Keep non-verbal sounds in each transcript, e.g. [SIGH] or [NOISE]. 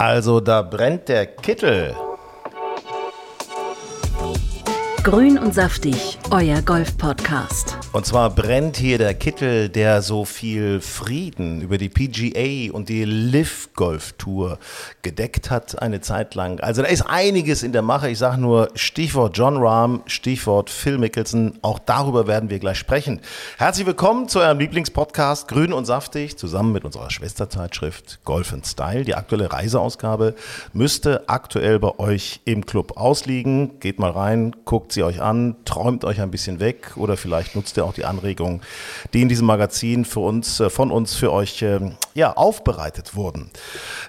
Also da brennt der Kittel. Grün und saftig, euer Golf-Podcast. Und zwar brennt hier der Kittel, der so viel Frieden über die PGA und die Live Golf Tour gedeckt hat eine Zeit lang. Also da ist einiges in der Mache. Ich sage nur Stichwort John Rahm, Stichwort Phil Mickelson. Auch darüber werden wir gleich sprechen. Herzlich willkommen zu eurem Lieblingspodcast Grün und saftig zusammen mit unserer Schwesterzeitschrift Golf Style. Die aktuelle Reiseausgabe müsste aktuell bei euch im Club ausliegen. Geht mal rein, guckt sie euch an, träumt euch ein bisschen weg oder vielleicht nutzt ihr auch die Anregungen, die in diesem Magazin für uns, äh, von uns für euch ähm, ja, aufbereitet wurden.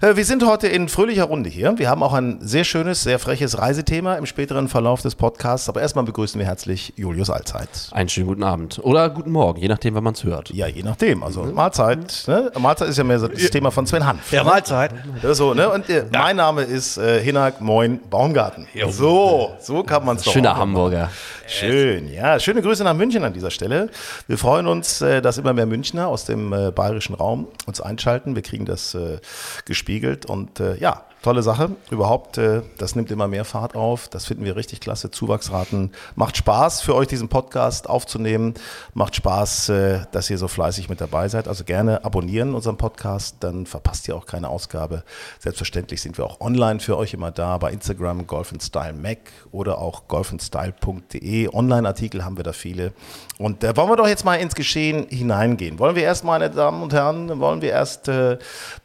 Äh, wir sind heute in fröhlicher Runde hier. Wir haben auch ein sehr schönes, sehr freches Reisethema im späteren Verlauf des Podcasts. Aber erstmal begrüßen wir herzlich Julius Allzeit. Einen schönen guten Abend oder guten Morgen, je nachdem, wann man es hört. Ja, je nachdem. Also Mahlzeit. Ne? Mahlzeit ist ja mehr so das Thema von Sven Hanf. Ja, Mahlzeit. Ja, so, ne? Und äh, mein Name ist äh, Hinak Moin Baumgarten. So, so kann man es doch. Schöner machen. Hamburger. Schön, ja. Schöne Grüße nach München an dieser Stelle. Wir freuen uns, äh, dass immer mehr Münchner aus dem äh, bayerischen Raum uns einschalten. Wir kriegen das äh, gespiegelt und ja, tolle Sache. Überhaupt, äh, das nimmt immer mehr Fahrt auf. Das finden wir richtig klasse. Zuwachsraten. Macht Spaß für euch, diesen Podcast aufzunehmen. Macht Spaß, äh, dass ihr so fleißig mit dabei seid. Also gerne abonnieren unseren Podcast, dann verpasst ihr auch keine Ausgabe. Selbstverständlich sind wir auch online für euch immer da bei Instagram Golf Style Mac oder auch golfandstyle.de. Online-Artikel haben wir da viele. Und äh, wollen wir doch jetzt mal ins Geschehen hineingehen. Wollen wir erst, meine Damen und Herren, wollen wir erst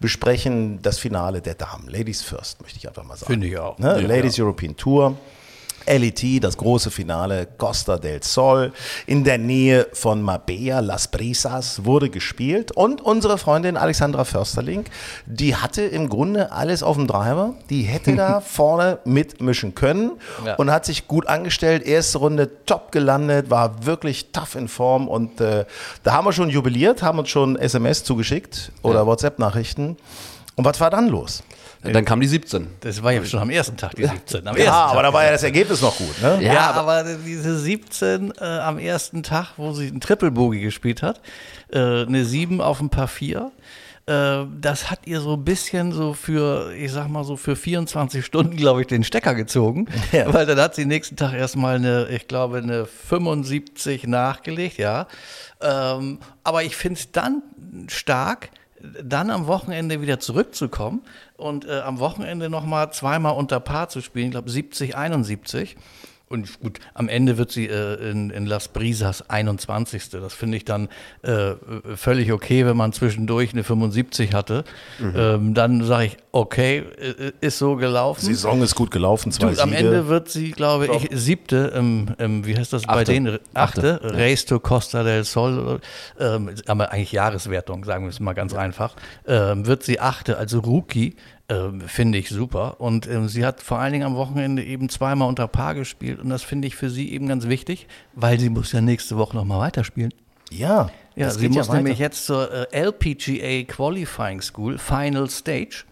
besprechen das Finale der Damen. Ladies first, möchte ich einfach mal sagen. Finde ich auch. Ne? Ladies European Tour. LET, das große Finale Costa del Sol in der Nähe von Marbella, Las Brisas wurde gespielt und unsere Freundin Alexandra Försterling, die hatte im Grunde alles auf dem Driver, die hätte da [LAUGHS] vorne mitmischen können Ja. und hat sich gut angestellt, erste Runde top gelandet, war wirklich tough in Form und äh, da haben wir schon jubiliert, haben uns schon SMS zugeschickt oder WhatsApp-Nachrichten und was war dann los? Dann kam die 17. Das war ja schon am ersten Tag, die 17. Am Ja, aber da war ja das Ergebnis noch gut, ne? Ja, Ja, aber, diese 17 äh, am ersten Tag, wo sie einen Triple Bogey gespielt hat, äh, eine 7 auf ein Paar 4. Äh, das hat ihr so ein bisschen so für, ich sag mal so für 24 Stunden, glaube ich, den Stecker gezogen. Ja. Weil dann hat sie nächsten Tag erstmal eine, ich glaube, eine 75 nachgelegt, ja. Ähm, aber ich finde es dann stark, dann am Wochenende wieder zurückzukommen und äh, am Wochenende nochmal zweimal unter Paar zu spielen, ich glaube 70, 71. Und gut, am Ende wird sie äh, in, in Las Brisas 21. Das finde ich dann äh, völlig okay, wenn man zwischendurch eine 75 hatte. Ähm, dann sage ich, okay, äh, ist so gelaufen. Saison ist gut gelaufen, zwei Du, am Siege. Ende wird sie, glaube ich, siebte im, im, wie heißt das bei Achte. denen? Achte, Achte, Race to Costa del Sol, ähm, aber eigentlich Jahreswertung, sagen wir es mal ganz einfach, ähm, wird sie achte, also Rookie, ähm, finde ich super. Und ähm, sie hat vor allen Dingen am Wochenende eben zweimal unter Paar gespielt und das finde ich für sie eben ganz wichtig, weil sie muss ja nächste Woche nochmal weiterspielen. ja, Ja, das sie muss ja nämlich jetzt zur äh, LPGA Qualifying School, Final Stage.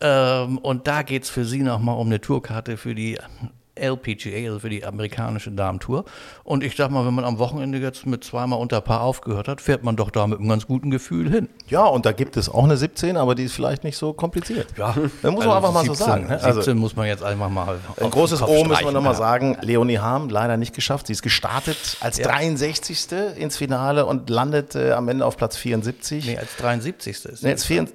Ähm, und da geht es für sie nochmal um eine Tourkarte für die LPGA, also für die amerikanische Damentour. Und ich sag mal, wenn man am Wochenende jetzt mit zweimal unter Paar aufgehört hat, fährt man doch da mit einem ganz guten Gefühl hin. Ja, und da gibt es auch eine 17, aber die ist vielleicht nicht so kompliziert. Ja, Da muss man einfach mal so 17, sagen. Ne? 17 Also, muss man jetzt einfach mal. ein großes O müssen wir streichen, nochmal ja. sagen. Leonie Harm leider nicht geschafft. Sie ist gestartet als 63. ins Finale und landet äh, am Ende auf Platz 74. Nee, als 73. ist Nee, als, vier,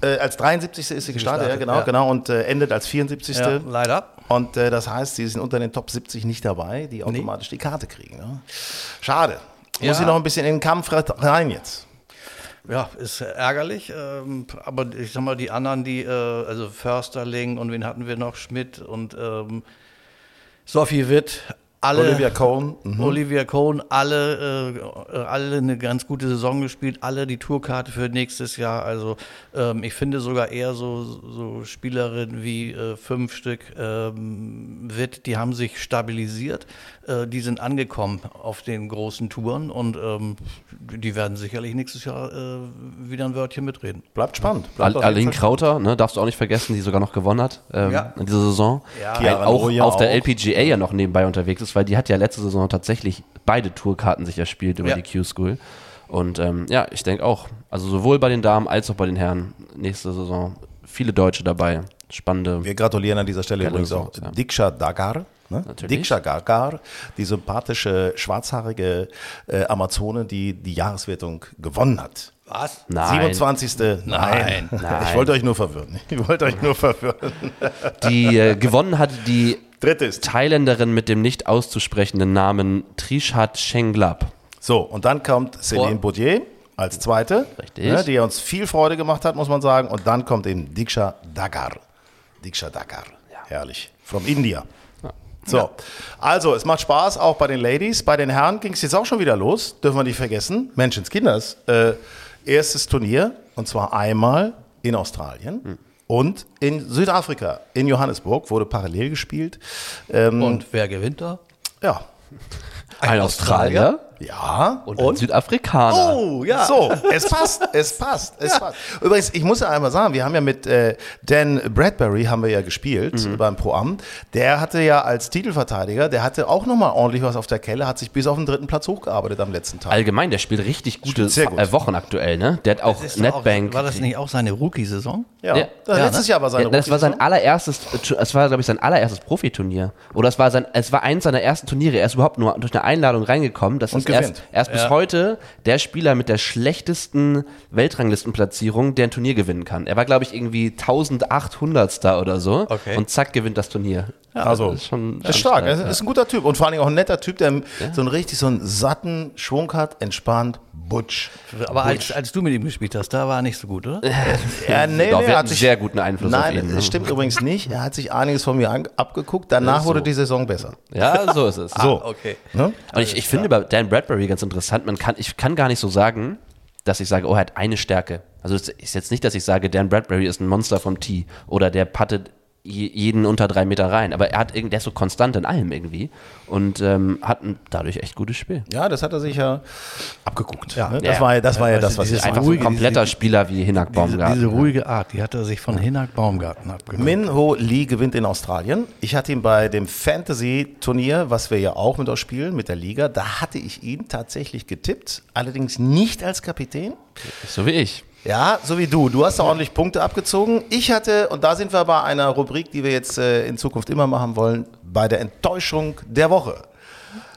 äh, als 73. ist sie gestartet, ja gestartet, genau, ja. genau, und äh, endet als 74. Ja, leider. Und äh, das heißt, sie sind unter den Top 70 nicht dabei, die automatisch die Karte kriegen. Ne? Schade. Muss Ja. sie noch ein bisschen in den Kampf rein jetzt. Ja, ist ärgerlich, ähm, aber ich sag mal, die anderen, die, äh, also Försterling und wen hatten wir noch? Schmidt und ähm, Sophie Witt, alle. Olivia Cohn. Mhm. Olivia Cohn, alle, äh, alle eine ganz gute Saison gespielt, alle die Tourkarte für nächstes Jahr. Also ähm, ich finde sogar eher so, so Spielerinnen wie äh, fünf Stück ähm, Witt, die haben sich stabilisiert, äh, die sind angekommen auf den großen Touren und ähm, die werden sicherlich nächstes Jahr äh, wieder ein Wörtchen mitreden. Bleibt spannend. Bleibt Aline Krauter, ne, darfst du auch nicht vergessen, die sogar noch gewonnen hat ähm, Ja. in dieser Saison. Ja. Auch Noja auf der auch. LPGA ja noch nebenbei unterwegs ist, weil die hat ja letzte Saison tatsächlich beide Tourkarten sich erspielt über Ja. die Q-School. Und ähm, ja, ich denke auch, also sowohl bei den Damen als auch bei den Herren nächste Saison viele Deutsche dabei. spannende. Wir gratulieren an dieser Stelle übrigens auch ja. Diksha Dagar. Ne? Natürlich. Diksha Dagar, die sympathische, schwarzhaarige äh, Amazone, die die Jahreswertung gewonnen hat. Was? Nein. 27. Nein. Nein. Ich wollte euch nur verwirren. Ich wollte euch nur verwirren. Die äh, gewonnen hat die Drittes. Thailänderin mit dem nicht auszusprechenden Namen Trishat Shenglap. So, und dann kommt Céline Baudier als zweite, Richtig. ne, die uns viel Freude gemacht hat, muss man sagen. Und dann kommt eben Diksha Dagar. Diksha Dagar. Herrlich. From India. So, also es macht Spaß, auch bei den Ladies. Bei den Herren ging es jetzt auch schon wieder los, dürfen wir nicht vergessen. Menschenskinders. Äh, erstes Turnier, und zwar einmal in Australien. Hm. Und in Südafrika, in Johannesburg, wurde parallel gespielt. Ähm, Und wer gewinnt da? ja. Ein, Australier Ja. und, ein Südafrikaner. Oh, ja. So, [LAUGHS] es passt, es passt, es passt. Übrigens, ich muss ja einmal sagen, wir haben ja mit äh, Dan Bradbury haben wir ja gespielt Mhm. beim Pro Am. Der hatte ja als Titelverteidiger, der hatte auch nochmal ordentlich was auf der Kelle, hat sich bis auf den dritten Platz hochgearbeitet am letzten Tag. Allgemein, der spielt richtig gute sehr gut. äh, Wochen aktuell, ne? Der hat auch doch auch, Netbank. war das nicht auch seine Rookie-Saison? ja, Ja. das Ja, letztes Jahr war seine Ja, das war sein Rookie-Saison. allererstes, es war, glaube ich, sein allererstes Profiturnier. Oder es war sein, es war eins seiner ersten Turniere. Er ist überhaupt nur durch eine Einladung reingekommen. Das Und ist erst, gewinnt. erst bis heute der Spieler mit der schlechtesten Weltranglistenplatzierung, der ein Turnier gewinnen kann. Er war, glaube ich, irgendwie 1800. oder so. Okay. Und zack, gewinnt das Turnier. Ja, Also, ist schon, ist stark. stark, Er ist ein guter Typ und vor allen Dingen auch ein netter Typ, der so einen richtig so einen satten Schwung hat, entspannt, butsch. Aber als, als du mit ihm gespielt hast, da war er nicht so gut, oder? [LAUGHS] Ja, nee, Doch, nee, er hatten sehr guten Einfluss Nein, auf ihn. das ne? stimmt übrigens nicht. Er hat sich einiges von mir an, abgeguckt. Danach so. wurde die Saison besser. Ja, so ist es. [LAUGHS] So. okay. Ne? Und ich, ich finde bei Dan Bradbury ganz interessant, man kann, ich kann gar nicht so sagen, dass ich sage, oh, er hat eine Stärke. Also es ist jetzt nicht, dass ich sage, Dan Bradbury ist ein Monster vom Tee oder der pattet jeden unter drei Meter rein. Aber er hat irgend- der ist so konstant in allem irgendwie und ähm, hat ein dadurch echt gutes Spiel. Ja, das hat er sich ja abgeguckt. Ja. ne? Das Ja. war ja das, war ja das was ich Einfach so ein ruhige, kompletter diese- Spieler wie Hinak Diese, Baumgarten. diese ruhige Art, die hat er sich von Hinak Baumgarten abgenommen. Min Ho Lee gewinnt in Australien. Ich hatte ihn bei dem Fantasy-Turnier, was wir ja auch mit euch spielen, mit der Liga, da hatte ich ihn tatsächlich getippt, allerdings nicht als Kapitän. so wie ich. Ja, so wie du. Du hast da ordentlich Punkte abgezogen. Ich hatte, und da sind wir bei einer Rubrik, die wir jetzt äh, in Zukunft immer machen wollen, bei der Enttäuschung der Woche.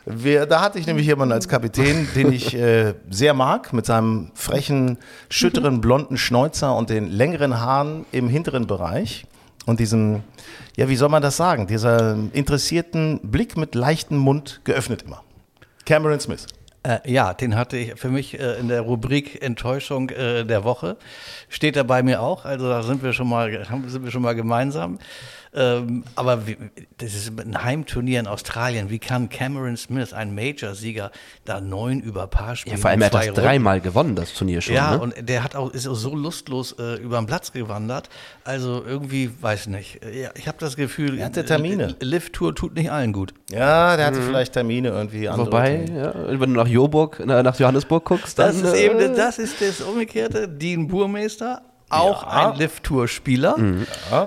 Wir, da hatte ich nämlich jemanden als Kapitän, [LAUGHS] den ich äh, sehr mag, mit seinem frechen, schütteren, blonden Schnäuzer und den längeren Haaren im hinteren Bereich und diesem, ja, wie soll man das sagen, dieser interessierten Blick mit leichtem Mund geöffnet immer. Cameron Smith. Äh, ja, den hatte ich für mich äh, in der Rubrik Enttäuschung äh, der Woche. Steht er bei mir auch, also da sind wir schon mal, sind wir schon mal gemeinsam. Ähm, aber wie, das ist ein Heimturnier in Australien. Wie kann Cameron Smith, ein Major-Sieger, da neun über Paar spielen? Ja, vor allem er hat das Runden? dreimal gewonnen, das Turnier schon. Ja, ne? und der hat auch, ist auch so lustlos äh, über den Platz gewandert. Also irgendwie, weiß nicht. Ja, ich habe das Gefühl, Er hatte Termine. Lift-Tour tut nicht allen gut. Ja, der hatte vielleicht Termine irgendwie. andere Wobei, ja, wenn du nach Joburg, na, nach Johannesburg guckst, dann Das ist äh, eben, das ist das Umgekehrte. Dean Burmeister, auch Ja. ein Lift-Tour-Spieler.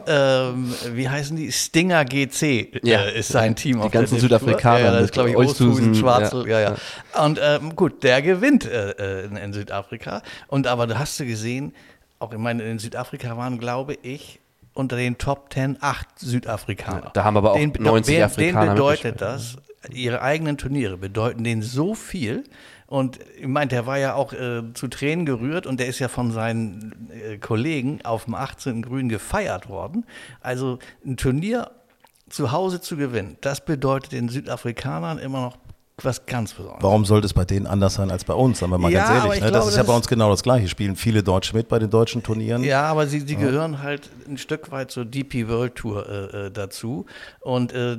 Ähm, wie heißen die? Stinger GC Ja. äh, ist sein Team. Die auf der ganzen Lift-Tour. Südafrikaner Ja, ja, das glaube ich, Oosthuizen, Schwarzel. Ja. ja. Ja, Und ähm, gut, der gewinnt äh, äh, in, in Südafrika. Und aber du hast du gesehen, auch ich meine, in Südafrika waren, glaube ich, unter den Top 10 acht Südafrikaner. Da haben aber auch Den- 90 wen- Afrikaner Denen bedeutet das, ihre eigenen Turniere bedeuten denen so viel. Und ich meine, der war ja auch äh, zu Tränen gerührt und der ist ja von seinen äh, Kollegen auf dem 18. Grün gefeiert worden. Also ein Turnier zu Hause zu gewinnen, das bedeutet den Südafrikanern immer noch was ganz Besonderes. Warum sollte es bei denen anders sein als bei uns? Sagen wir mal Ja, ganz ehrlich. ich Ne? Das glaube, ist ja das bei uns genau das Gleiche. Spielen viele Deutsche mit bei den deutschen Turnieren. Ja, aber sie, sie gehören halt ein Stück weit zur DP World Tour äh, äh, dazu und äh,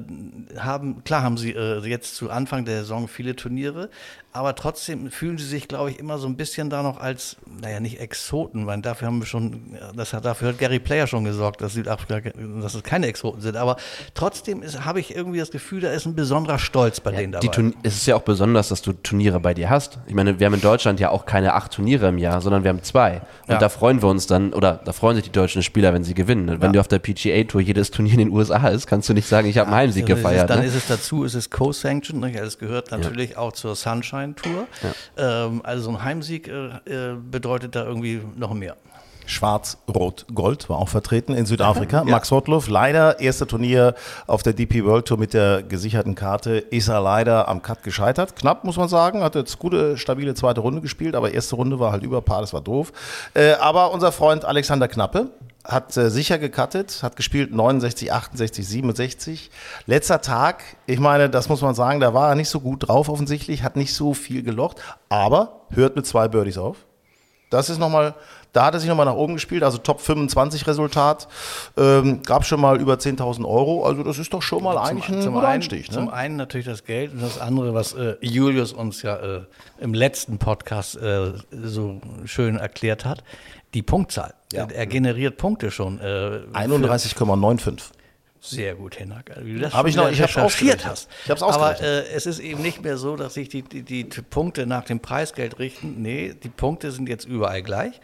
haben, klar haben sie äh, jetzt zu Anfang der Saison viele Turniere, aber trotzdem fühlen sie sich, glaube ich, immer so ein bisschen da noch als, naja, nicht Exoten, weil dafür haben wir schon, das hat, dafür hat Gary Player schon gesorgt, dass Südafrika, dass es keine Exoten sind, aber trotzdem ist- habe ich irgendwie das Gefühl, da ist ein besonderer Stolz bei denen Die dabei. Es ist ja auch besonders, dass du Turniere bei dir hast. Ich meine, wir haben in Deutschland ja auch keine acht Turniere im Jahr, sondern wir haben zwei. Und Ja. da freuen wir uns dann, oder da freuen sich die deutschen Spieler, wenn sie gewinnen. Und wenn du auf der PGA-Tour jedes Turnier in den USA ist, kannst du nicht sagen, ich habe einen Heimsieg ist gefeiert. Dann ne? ist es dazu, ist es co-sanctioned, ne? es gehört natürlich auch zur Sunshine Tour. Ähm, also so ein Heimsieg äh, äh, bedeutet da irgendwie noch mehr. Schwarz-Rot-Gold war auch vertreten in Südafrika. [LAUGHS] Max Rotloff, leider erste Turnier auf der DP World Tour mit der gesicherten Karte, ist er leider am Cut gescheitert. Knapp, muss man sagen, hat jetzt gute, stabile zweite Runde gespielt, aber erste Runde war halt über Paar, das war doof. Äh, aber unser Freund Alexander Knappe, hat äh, sicher gecuttet, hat gespielt 69, 68, 67. Letzter Tag, ich meine, das muss man sagen, da war er nicht so gut drauf offensichtlich, hat nicht so viel gelocht, aber hört mit zwei Birdies auf. Das ist nochmal, da hat er sich nochmal nach oben gespielt, also Top 25 Resultat. Ähm, gab schon mal über 10.000 Euro, also das ist doch schon mal eigentlich ein guter einen, Einstieg. zum Ne? einen natürlich das Geld und das andere, was äh, Julius uns ja äh, im letzten Podcast äh, so schön erklärt hat, die Punktzahl. Ja. Er generiert Punkte schon. Äh, für- 31,95. Sehr gut, Hinak. Also, wie du das Hab schon ich noch- ich recherchiert ausgerechnet. hast. Ich hab's Aber ausgerechnet. äh, es ist eben nicht mehr so, dass sich die, die, die Punkte nach dem Preisgeld richten. Nee, die Punkte sind jetzt überall gleich.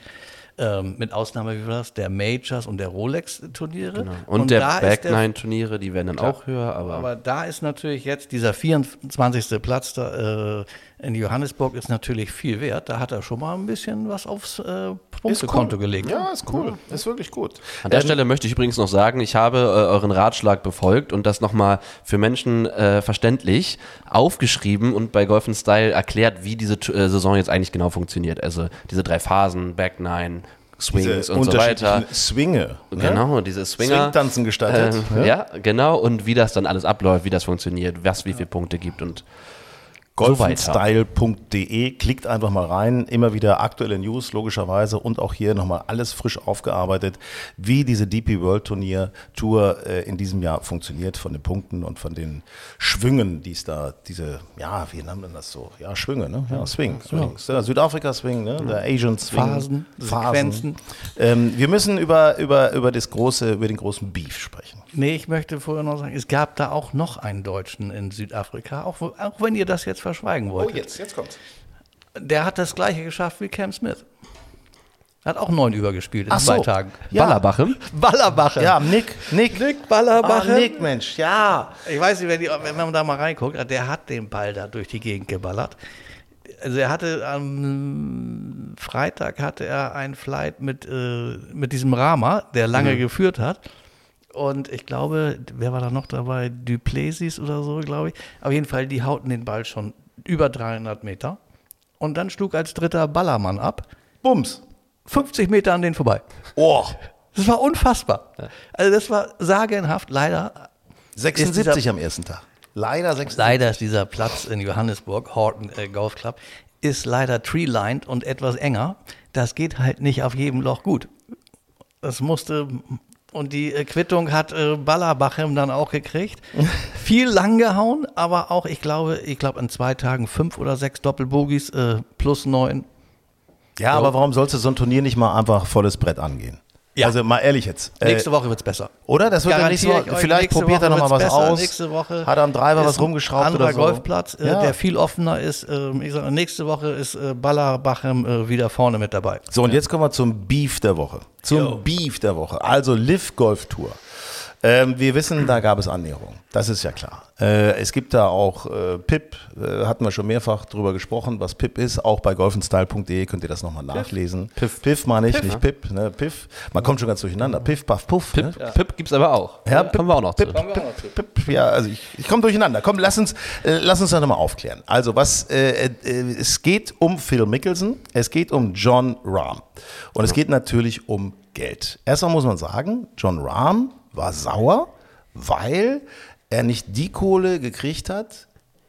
Ähm, mit Ausnahme, wie war das, der Majors und der Rolex-Turniere. Und, der da ist Back der- Nine Turniere, die werden dann auch höher, aber, aber da ist natürlich jetzt dieser 24. Platz da, äh, in Johannesburg ist natürlich viel wert. Da hat er schon mal ein bisschen was aufs äh, Punktekonto gelegt. Ja, ist cool. Ist wirklich gut. An der Stelle möchte ich übrigens noch sagen, ich habe äh, euren Ratschlag befolgt und das nochmal für Menschen äh, verständlich aufgeschrieben und bei Golf Style erklärt, wie diese äh, Saison jetzt eigentlich genau funktioniert. Also diese drei Phasen, Back Nine, Swings Diese und so weiter. Swinge. ne? Genau, diese Swinger. Swingtanzen gestattet. Ähm, ja, genau. Und wie das dann alles abläuft, wie das funktioniert, was wie viele Punkte gibt und. golfenstyle.de. Klickt einfach mal rein. Immer wieder aktuelle News, logischerweise. Und auch hier nochmal alles frisch aufgearbeitet, wie diese DP World Turnier Tour äh, in diesem Jahr funktioniert, von den Punkten und von den Schwüngen, die es da, diese, ja, wie nennt man das so? Ja, Schwünge, ne? Ja, Swing. Swings. Der Südafrika-Swing, ne? der Asian Swing. Phasen, Sequenzen. Ähm, wir müssen über, über, über, das große, über den großen Beef sprechen. Nee, ich möchte vorher noch sagen, es gab da auch noch einen Deutschen in Südafrika, auch, auch wenn ihr das jetzt verschweigen wollt. Oh, jetzt, jetzt kommt's. Der hat das gleiche geschafft wie Cam Smith. Hat auch neun übergespielt in Ach so. zwei Tagen. Ja. Ballerbachem. Ballerbache. Ja, Nick, Nick. Nick Ballerbache. Ah, Nick, Mensch, ja. Ich weiß nicht, wenn, die, wenn man da mal reinguckt, der hat den Ball da durch die Gegend geballert. Also er hatte am Freitag hatte er ein Flight mit, äh, mit diesem Rama, der lange geführt hat. Und ich glaube, wer war da noch dabei? Duplessis oder so, glaube ich. Auf jeden Fall, die hauten den Ball schon über 300 Meter. Und dann schlug als dritter Ballermann ab. Bums. 50 Meter an den vorbei. Oh, Das war unfassbar. Also das war sagenhaft. Leider 76 am ersten Tag. Leider 76. Leider ist dieser Platz in Johannesburg, Horton äh, Golf Club, ist leider tree-lined und etwas enger. Das geht halt nicht auf jedem Loch gut. Das musste, und die äh, Quittung hat äh, Ballerbachem dann auch gekriegt. [LAUGHS] Viel lang gehauen, aber auch, ich glaube, ich glaube in zwei Tagen fünf oder sechs Doppelbogies äh, plus neun. Ja, aber warum sollst du so ein Turnier nicht mal einfach volles Brett angehen? Ja. Also mal ehrlich jetzt. Äh, Nächste Woche wird's besser. oder? Das wird ja nicht so. Garantiere euch, Vielleicht probiert er Woche noch mal was besser. aus. Nächste Woche Hat er am Driver was rumgeschraubt ein anderer oder so? Golfplatz, äh, Ja. der viel offener ist. Ähm, ich sag, nächste Woche ist äh, Ballerbachem wieder vorne mit dabei. So, und jetzt kommen wir zum Beef der Woche. Zum Jo. Beef der Woche. Also Liv Golf Tour. Ähm, wir wissen, da gab es Annäherung. Das ist ja klar. Äh, es gibt da auch äh, PIP, äh, hatten wir schon mehrfach drüber gesprochen, was PIP ist. Auch bei golfenstyle.de könnt ihr das nochmal nachlesen. Piff. Piff meine ich, nicht PIP. Ne? Piff. Man kommt schon ganz durcheinander. Piff, Paff, Puff. Pip, Ne? Pip gibt's aber auch. Ja, kommen wir auch noch Pip, zu. Pip, Pip, Pip, ja, also ich, ich komme durcheinander. Komm, lass uns, äh, lass uns das nochmal aufklären. Also was, äh, äh, es geht um Phil Mickelson, es geht um John Rahm und es geht natürlich um Geld. Erstmal muss man sagen, John Rahm war sauer, weil er nicht die Kohle gekriegt hat,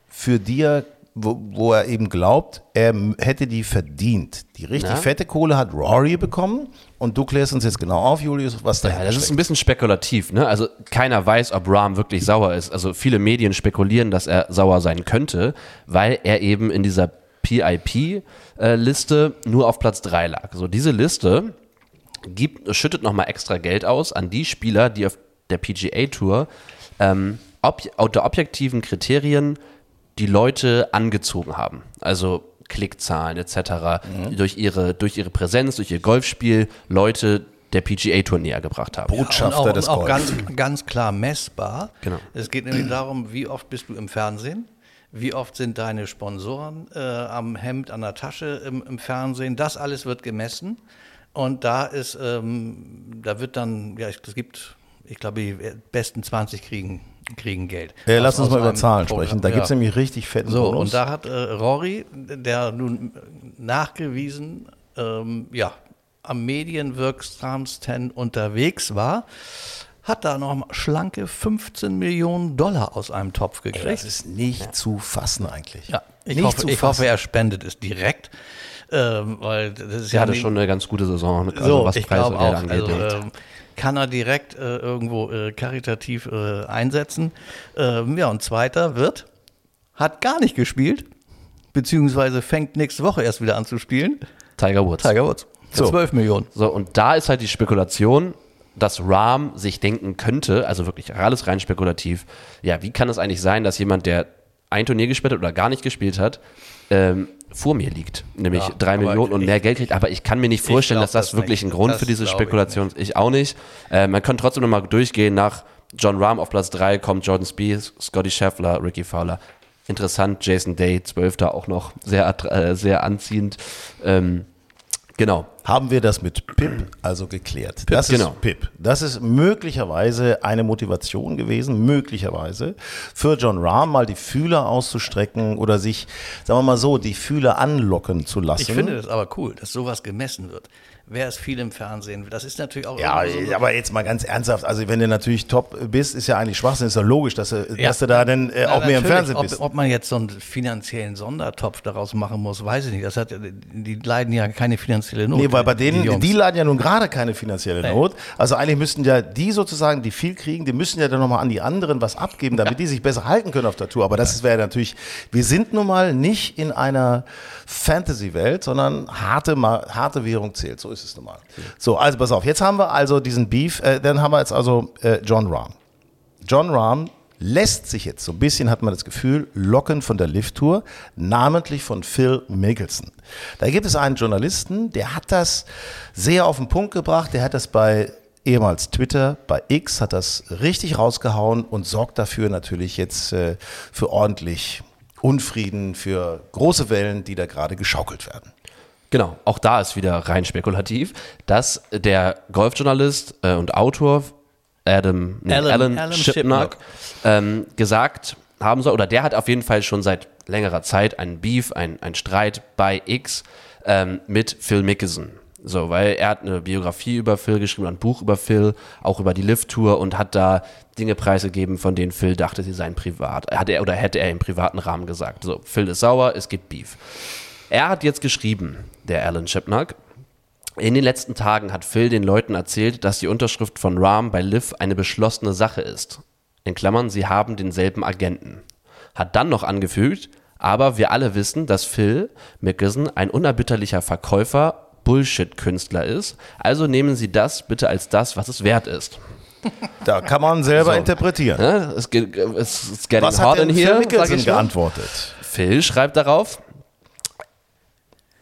für die er, wo, wo er eben glaubt, er hätte die verdient. Die richtig Ja. fette Kohle hat Rory bekommen und du klärst uns jetzt genau auf, Julius, was da Ja, das ist ein bisschen spekulativ. Ne? Also keiner weiß, ob Rahm wirklich sauer ist. Also viele Medien spekulieren, dass er sauer sein könnte, weil er eben in dieser PIP-Liste nur auf Platz 3 lag. So diese Liste gibt, schüttet nochmal extra Geld aus an die Spieler, die auf der PGA-Tour ähm, ob, unter objektiven Kriterien die Leute angezogen haben. Also Klickzahlen etc. Durch, ihre, durch ihre Präsenz, durch ihr Golfspiel Leute der PGA-Tour näher gebracht haben. Botschafter und auch, des und auch Golfs. ganz, ganz klar messbar. Genau. Es geht nämlich darum, wie oft bist du im Fernsehen, wie oft sind deine Sponsoren äh, am Hemd, an der Tasche im, im Fernsehen. Das alles wird gemessen. Und da ist, ähm, da wird dann, ja, es gibt, ich glaube, die besten 20 kriegen, kriegen Geld. Äh, lass uns mal über Zahlen Programm, sprechen. Da ja. gibt es nämlich richtig fetten So, Bonus. und da hat äh, Rory, der nun nachgewiesen, ähm, ja, am medienwirksamsten unterwegs war, hat da noch schlanke 15 Millionen Dollar aus einem Topf gekriegt. das ist nicht zu fassen eigentlich. ja, ich, nicht hoffe, zu ich hoffe, er spendet es direkt. Ähm, weil das ist Der ja hatte schon eine ganz gute Saison, also so, was ich Preise glaube und auch. angeht. Also, ja. ähm, kann er direkt äh, irgendwo äh, karitativ äh, einsetzen. Ähm, ja, und zweiter wird, hat gar nicht gespielt, beziehungsweise fängt nächste Woche erst wieder an zu spielen. Tiger Woods. Tiger Woods. Für So. 12 Millionen. So, und da ist halt die Spekulation, dass Rahm sich denken könnte, also wirklich alles rein spekulativ, ja, wie kann es eigentlich sein, dass jemand, der ein Turnier gespielt hat oder gar nicht gespielt hat, ähm, vor mir liegt, nämlich Ja, drei Millionen und mehr Geld kriegt. Aber ich kann mir nicht vorstellen, glaub dass das, das wirklich nicht. ein Grund Das für diese Spekulation ist. Ich auch nicht. Äh, man kann trotzdem nochmal durchgehen. Nach John Rahm auf Platz 3 kommt Jordan Spieth, Scotty Scheffler, Ricky Fowler. Interessant, Jason Day, Zwölfter auch noch sehr, äh, sehr anziehend. Ähm, genau. Haben wir das mit Pip also geklärt? das genau. ist Pip. Das ist möglicherweise eine Motivation gewesen, möglicherweise für John Rahm mal die Fühler auszustrecken oder sich, sagen wir mal so, die Fühler anlocken zu lassen. Ich finde das aber cool, dass sowas gemessen wird. Wer ist viel im Fernsehen? Das ist natürlich auch Ja, so- aber jetzt mal ganz ernsthaft, also wenn du natürlich top bist, ist ja eigentlich Schwachsinn, ist ja logisch, dass du, Ja. dass du da dann äh, Na, auch mehr im. Fernsehen ob, bist. Ob man jetzt so einen finanziellen Sondertopf daraus machen muss, weiß ich nicht. Das hat, die leiden ja keine finanzielle Not. Nee, weil bei denen, Jungs. die leiden ja nun gerade keine finanzielle Not. Also eigentlich müssten ja die sozusagen, die viel kriegen, die müssen ja dann nochmal an die anderen was abgeben, damit die sich besser halten können auf der Tour. Aber das wäre natürlich, wir sind nun mal nicht in einer Fantasy-Welt, sondern harte, harte Währung zählt. So ist es nun mal. So, also pass auf, jetzt haben wir also diesen Beef, äh, dann haben wir jetzt also äh, John Rahm. John Rahm lässt sich jetzt so ein bisschen, hat man das Gefühl, locken von der Lift-Tour, namentlich von Phil Mickelson. Da gibt es einen Journalisten, der hat das sehr auf den Punkt gebracht, der hat das bei ehemals Twitter, bei X, hat das richtig rausgehauen und sorgt dafür natürlich jetzt äh, für ordentlich Unfrieden, für große Wellen, die da gerade geschaukelt werden. Genau, auch da ist wieder rein spekulativ, dass der Golfjournalist äh, und Autor Adam, nee, Alan- Alan, Alan Shipnuck, Shipnuck. ähm, gesagt haben soll, oder der hat auf jeden Fall schon seit längerer Zeit einen Beef, einen, Streit bei X ähm, mit Phil Mickelson. So, weil er hat eine Biografie über Phil geschrieben, ein Buch über Phil, auch über die Lift-Tour und hat da Dinge preisgegeben, von denen Phil dachte, sie seien privat. Hat er oder hätte er im privaten Rahmen gesagt. So, Phil ist sauer, es gibt Beef. Er hat jetzt geschrieben, der Alan Shipnuck, in den letzten Tagen hat Phil den Leuten erzählt, dass die Unterschrift von Rahm bei Liv eine beschlossene Sache ist. In Klammern, sie haben denselben Agenten. Hat dann noch angefügt, aber wir alle wissen, dass Phil Mickelson ein unerbitterlicher Verkäufer, Bullshit-Künstler ist. Also nehmen Sie das bitte als das, was es wert ist. [LAUGHS] Da kann man selber So. interpretieren. Ja, es geht, es ist getting Was hat denn in Phil here, sag Mickelson geantwortet? Phil schreibt darauf,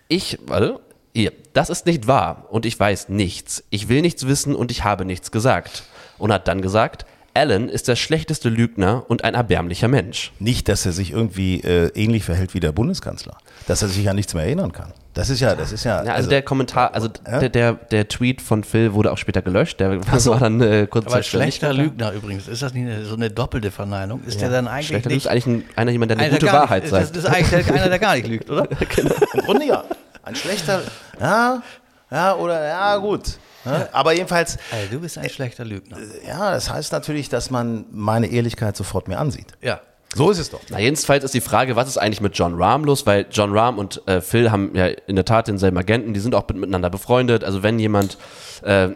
ich, warte, hier, das ist nicht wahr und ich weiß nichts. Ich will nichts wissen und ich habe nichts gesagt. Und hat dann gesagt, Alan ist der schlechteste Lügner und ein erbärmlicher Mensch. Nicht, dass er sich irgendwie äh, ähnlich verhält wie der Bundeskanzler. Dass er sich an nichts mehr erinnern kann. Das ist ja, das ist ja. Ja, also, der Kommentar, also Ja? der, der, der Tweet von Phil wurde auch später gelöscht. Der war dann äh, kurz Aber schlechter. Lügner übrigens, ist das nicht eine, so eine doppelte Verneinung? Ist der dann eigentlich Schlechter Lügner nicht ist eigentlich ein, einer jemand, der eine einer, gute der Wahrheit nicht, sagt. Das ist eigentlich der- einer, der gar nicht lügt, oder? [LAUGHS] Im Grunde ja. Ein schlechter. Ja, ja, oder ja, gut. Ja, aber jedenfalls, Also, du bist ein schlechter Lügner. ja, das heißt natürlich, dass man meine Ehrlichkeit sofort mir ansieht. Ja. So ist es doch. Na, jedenfalls ist die Frage, was ist eigentlich mit John Rahm los? Weil John Rahm und äh, Phil haben ja in der Tat denselben Agenten, die sind auch mit- miteinander befreundet. Also wenn jemand äh,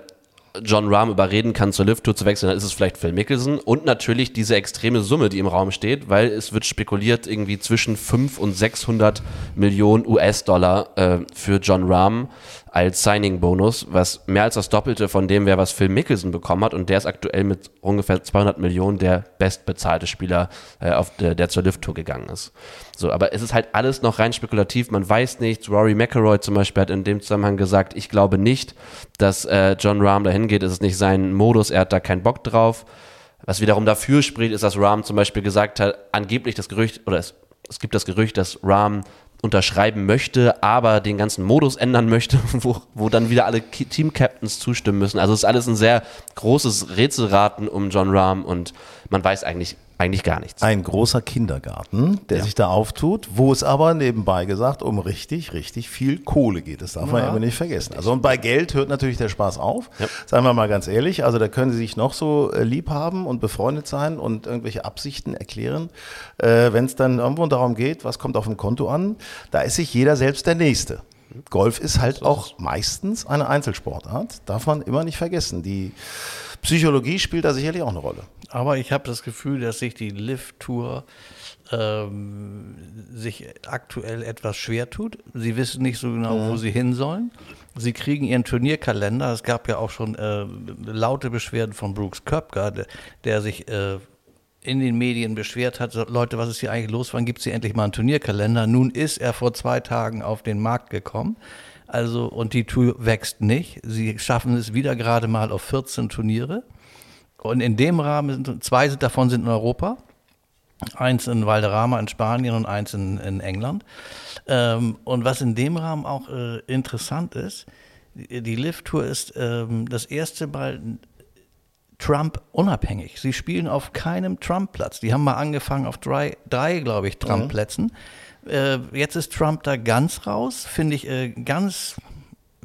John Rahm überreden kann, zur Lift-Tour zu wechseln, dann ist es vielleicht Phil Mickelson. Und natürlich diese extreme Summe, die im Raum steht, weil es wird spekuliert, irgendwie zwischen 5 und 600 Millionen US-Dollar äh, für John Rahm als Signing-Bonus, was mehr als das Doppelte von dem wäre, was Phil Mickelson bekommen hat. Und der ist aktuell mit ungefähr 200 Millionen der bestbezahlte Spieler, äh, auf der, der zur Lift-Tour gegangen ist. So, aber es ist halt alles noch rein spekulativ. Man weiß nichts. Rory McIlroy zum Beispiel hat in dem Zusammenhang gesagt, ich glaube nicht, dass äh, John Rahm dahin geht. Es ist nicht sein Modus. Er hat da keinen Bock drauf. Was wiederum dafür spricht, ist, dass Rahm zum Beispiel gesagt hat, angeblich das Gerücht, oder es, es gibt das Gerücht, dass Rahm unterschreiben möchte, aber den ganzen Modus ändern möchte, [LAUGHS] wo, wo dann wieder alle Team-Captains zustimmen müssen. Also ist alles ein sehr großes Rätselraten um John Rahm und man weiß eigentlich, eigentlich gar nichts. Ein großer Kindergarten, der sich da auftut, wo es aber nebenbei gesagt um richtig, richtig viel Kohle geht. Das darf man ja immer nicht vergessen. Also und bei Geld hört natürlich der Spaß auf. Sagen wir mal ganz ehrlich, also da können sie sich noch so äh, lieb haben und befreundet sein und irgendwelche Absichten erklären. Äh, Wenn es dann irgendwo darum geht, was kommt auf dem Konto an, da ist sich jeder selbst der Nächste. Golf ist halt auch meistens eine Einzelsportart, darf man immer nicht vergessen. Die Psychologie spielt da sicherlich auch eine Rolle. Aber ich habe das Gefühl, dass sich die Lift-Tour ähm, sich aktuell etwas schwer tut. Sie wissen nicht so genau, wo sie hin sollen. Sie kriegen ihren Turnierkalender. Es gab ja auch schon äh, laute Beschwerden von Brooks Köpker, der, der sich äh, in den Medien beschwert hat, Leute, was ist hier eigentlich los? Wann gibt es hier endlich mal einen Turnierkalender? Nun ist er vor zwei Tagen auf den Markt gekommen. Also, und die Tour wächst nicht. Sie schaffen es wieder gerade mal auf 14 Turniere. Und in dem Rahmen, sind, zwei davon sind in Europa. Eins in Valderrama in Spanien und eins in, in England. Ähm, und was in dem Rahmen auch äh, interessant ist, die, die Lift-Tour ist ähm, das erste Mal Trump unabhängig. Sie spielen auf keinem Trump-Platz. Die haben mal angefangen auf drei, drei glaube ich, Trump-Plätzen. Äh, jetzt ist Trump da ganz raus, finde ich äh, ganz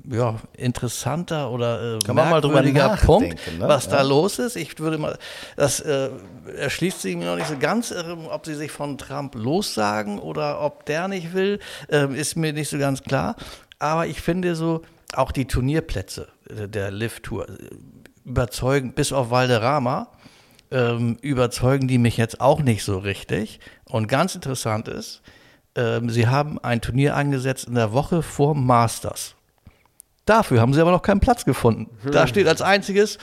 ja, interessanter oder äh, Kann man mal drüber Punkt, ne? was da Ja. los ist. Ich würde mal, das äh, erschließt sich mir noch nicht so ganz, äh, ob sie sich von Trump lossagen oder ob der nicht will, äh, ist mir nicht so ganz klar. Aber ich finde so, auch die Turnierplätze äh, der Lift-Tour äh, überzeugen, bis auf Valderrama, ähm, überzeugen die mich jetzt auch nicht so richtig. Und ganz interessant ist, ähm, sie haben ein Turnier angesetzt in der Woche vor Masters. Dafür haben sie aber noch keinen Platz gefunden. Da steht als einziges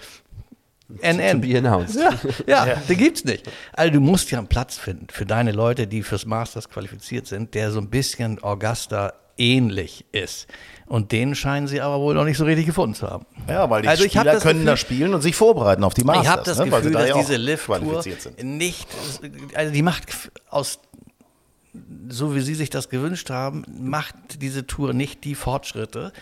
NN. To be announced. Ja, ja, den gibt's nicht. Also du musst ja einen Platz finden für deine Leute, die fürs Masters qualifiziert sind, der so ein bisschen Augusta ähnlich ist. Und den scheinen sie aber wohl noch nicht so richtig gefunden zu haben. Ja, weil die Also Spieler das können Gefühl- da spielen und sich vorbereiten auf die Masters. ich habe das ne? Gefühl, da dass ja diese Lift-Tour nicht, also die macht aus, so wie sie sich das gewünscht haben, macht diese Tour nicht die Fortschritte.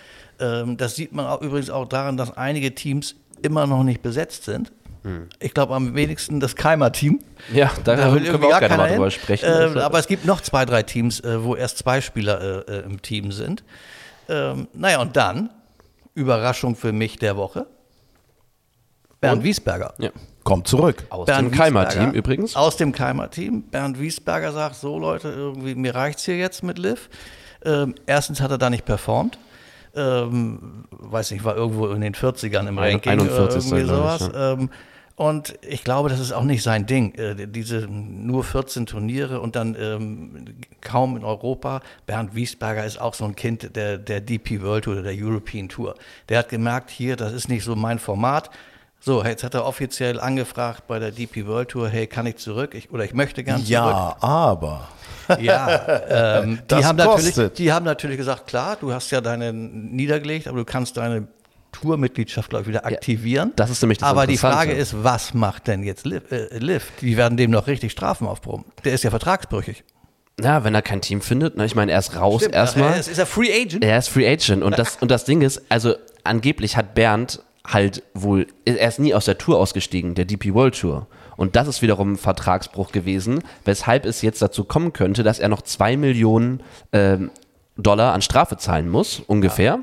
Ähm, das sieht man auch, übrigens auch daran, dass einige Teams immer noch nicht besetzt sind. Ich glaube am wenigsten das Keimer-Team. Ja, da, Da will können irgendwie wir auch gar gerne mal drüber sprechen. Ähm, aber es gibt noch zwei, drei Teams, äh, wo erst zwei Spieler äh, äh, im Team sind. Ähm, naja, und dann, Überraschung für mich der Woche, Bernd Wiesberger. ja. Kommt zurück. Aus Bernd dem Keimer-Team übrigens. Aus dem Keimer-Team. Bernd Wiesberger sagt, so Leute, irgendwie, mir reicht's hier jetzt mit Liv. Ähm, erstens hat er da nicht performt. Ähm, weiß nicht, war irgendwo in den 40ern im Ranking 41. oder irgendwie sowas. Ähm, und ich glaube, das ist auch nicht sein Ding. Äh, diese nur 14 Turniere und dann ähm, kaum in Europa. Bernd Wiesberger ist auch so ein Kind der, der DP World Tour oder der European Tour. Der hat gemerkt, hier, das ist nicht so mein Format. So, jetzt hat er offiziell angefragt bei der DP World Tour, hey, kann ich zurück? Ich, oder ich möchte gern zurück. Ja, aber. Ja, [LAUGHS] ähm, die, Das haben die haben natürlich gesagt, klar, du hast ja deine niedergelegt, aber du kannst deine Tourmitgliedschaft, glaube ich, wieder aktivieren. das ist nämlich das Aber die. Frage ist, was macht denn jetzt Liv? Äh, Liv? Die werden dem noch richtig Strafen aufbrummen. Der ist ja vertragsbrüchig. Ja, wenn er kein Team findet, ne, ich meine, er ist raus erstmal. Er ist, ist er Free Agent? Er ist Free Agent und das, und das Ding ist, also angeblich hat Bernd halt wohl, er ist nie aus der Tour ausgestiegen, der DP World Tour. Und das ist wiederum ein Vertragsbruch gewesen, weshalb es jetzt dazu kommen könnte, dass er noch zwei Millionen ähm, Dollar an Strafe zahlen muss, ungefähr.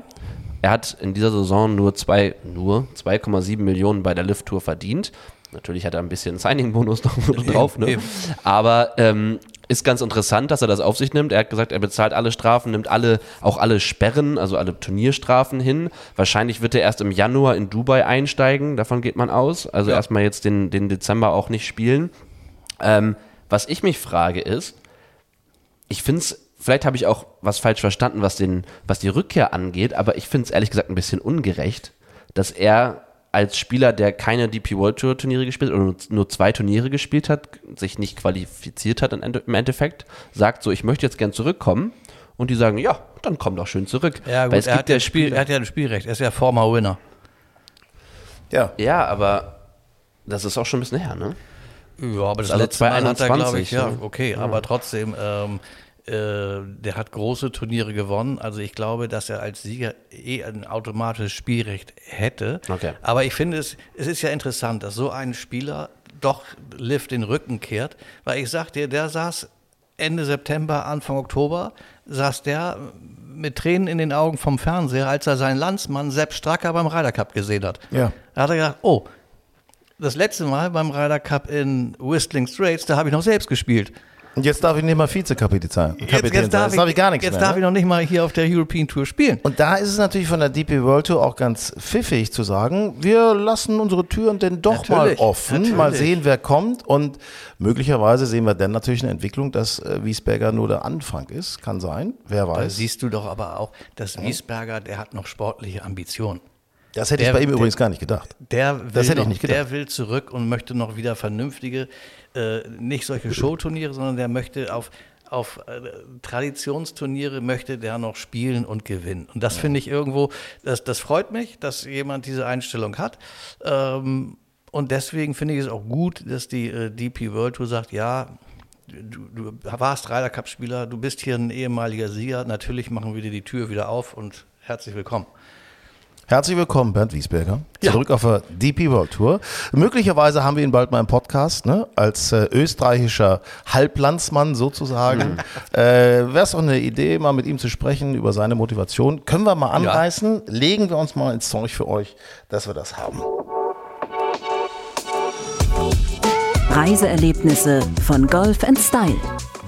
Er hat in dieser Saison nur zwei, nur 2,7 Millionen bei der Lift Tour verdient. Natürlich hat er ein bisschen Signing-Bonus [LAUGHS] noch drauf, ne? Aber ähm, ist ganz interessant, dass er das auf sich nimmt. Er hat gesagt, er bezahlt alle Strafen, nimmt alle, auch alle Sperren, also alle Turnierstrafen hin. Wahrscheinlich wird er erst im Januar in Dubai einsteigen, davon geht man aus. Also erstmal jetzt den, den Dezember auch nicht spielen. Ähm, was ich mich frage ist, ich finde es, vielleicht habe ich auch was falsch verstanden, was, den, was die Rückkehr angeht, aber ich finde es ehrlich gesagt ein bisschen ungerecht, dass er als Spieler, der keine DP World Tour Turniere gespielt hat oder nur- zwei Turniere gespielt hat, sich nicht qualifiziert hat im Ende- im Endeffekt, sagt so, ich möchte jetzt gern zurückkommen und die sagen, ja, dann komm doch schön zurück. Ja, Weil gut, es er gibt hat, ja ja Spiel, Spieler- er hat ja ein Spielrecht. Er ist ja former Winner. Ja. Ja, aber das ist auch schon ein bisschen her, ne? Ja, aber das Also letzte Mal hat er, glaube 2021, ich, ja, ne? okay, aber trotzdem, ähm, Äh, der hat große Turniere gewonnen. Also ich glaube, dass er als Sieger eh ein automatisches Spielrecht hätte. Okay. Aber ich finde es, es ist ja interessant, dass so ein Spieler doch Liv den Rücken kehrt, weil ich sag dir, der saß Ende September, Anfang Oktober, saß der mit Tränen in den Augen vom Fernseher, als er seinen Landsmann Sepp Stracker beim Ryder Cup gesehen hat. Ja. Da hat er gedacht, oh, das letzte Mal beim Ryder Cup in Whistling Straits, da habe ich noch selbst gespielt. Und jetzt darf ich nicht mal Vizekapitän sein. Jetzt, jetzt, sein. darf, Jetzt darf ich gar nichts jetzt mehr. darf ne? ich noch nicht mal hier auf der European Tour spielen. Und da ist es natürlich von der DP World Tour auch ganz pfiffig zu sagen, wir lassen unsere Türen denn doch Natürlich, mal offen, natürlich. mal sehen, wer kommt und möglicherweise sehen wir dann natürlich eine Entwicklung, dass äh, Wiesberger nur der Anfang ist, kann sein, wer Da weiß. siehst du doch aber auch, dass Wiesberger, der hat noch sportliche Ambitionen. Das hätte ich der- bei ihm der- übrigens gar nicht gedacht. Der will, Das hätte ich noch, nicht gedacht. der will zurück und möchte noch wieder vernünftige, äh, nicht solche Showturniere, sondern der möchte auf, auf äh, Traditionsturniere möchte der noch spielen und gewinnen. Und das finde ich irgendwo, das, das freut mich, dass jemand diese Einstellung hat. Ähm, und deswegen finde ich es auch gut, dass die äh, DP World Tour sagt, ja, du, du warst Ryder Cup Spieler, du bist hier ein ehemaliger Sieger, natürlich machen wir dir die Tür wieder auf und herzlich willkommen. Herzlich willkommen, Bernd Wiesberger. Ja. Zurück auf der DP World Tour. Möglicherweise haben wir ihn bald mal im Podcast, ne? als äh, österreichischer Halblandsmann sozusagen. äh, Wäre es auch eine Idee, mal mit ihm zu sprechen über seine Motivation. Können wir mal anreißen? Legen wir uns mal ins Zeug für euch, dass wir das haben. Reiseerlebnisse von Golf Style.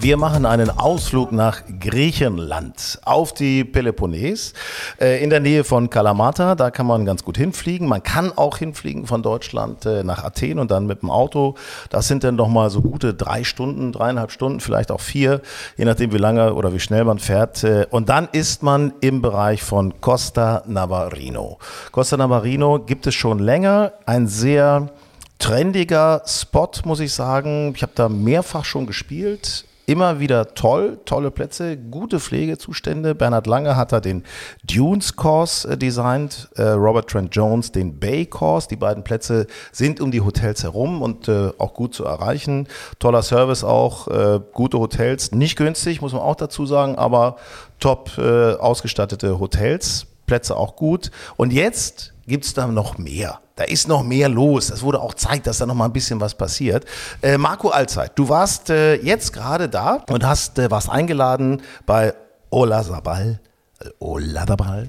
Wir machen einen Ausflug nach Griechenland auf die Peloponnes äh, in der Nähe von Kalamata. Da kann man ganz gut hinfliegen. Man kann auch hinfliegen von Deutschland äh, nach Athen und dann mit dem Auto. Das sind dann noch mal so gute drei Stunden, dreieinhalb Stunden, vielleicht auch vier, je nachdem wie lange oder wie schnell man fährt. Äh, Und dann ist man im Bereich von Costa Navarino. Costa Navarino gibt es schon länger. Ein sehr trendiger Spot, muss ich sagen. Ich habe da mehrfach schon gespielt. Immer wieder toll, tolle Plätze, gute Pflegezustände. Bernhard Lange hat da den Dunes Course äh, designt, äh, Robert Trent Jones den Bay Course. Die beiden Plätze sind um die Hotels herum und äh, auch gut zu erreichen. Toller Service auch, äh, gute Hotels, nicht günstig, muss man auch dazu sagen, aber top äh, ausgestattete Hotels, Plätze auch gut. Und jetzt gibt es da noch mehr. Da ist noch mehr los. Es wurde auch Zeit, dass da noch mal ein bisschen was passiert. Äh, Marco Allzeit, du warst äh, jetzt gerade da und hast, äh, warst eingeladen bei Olazabal, äh, Olazabal,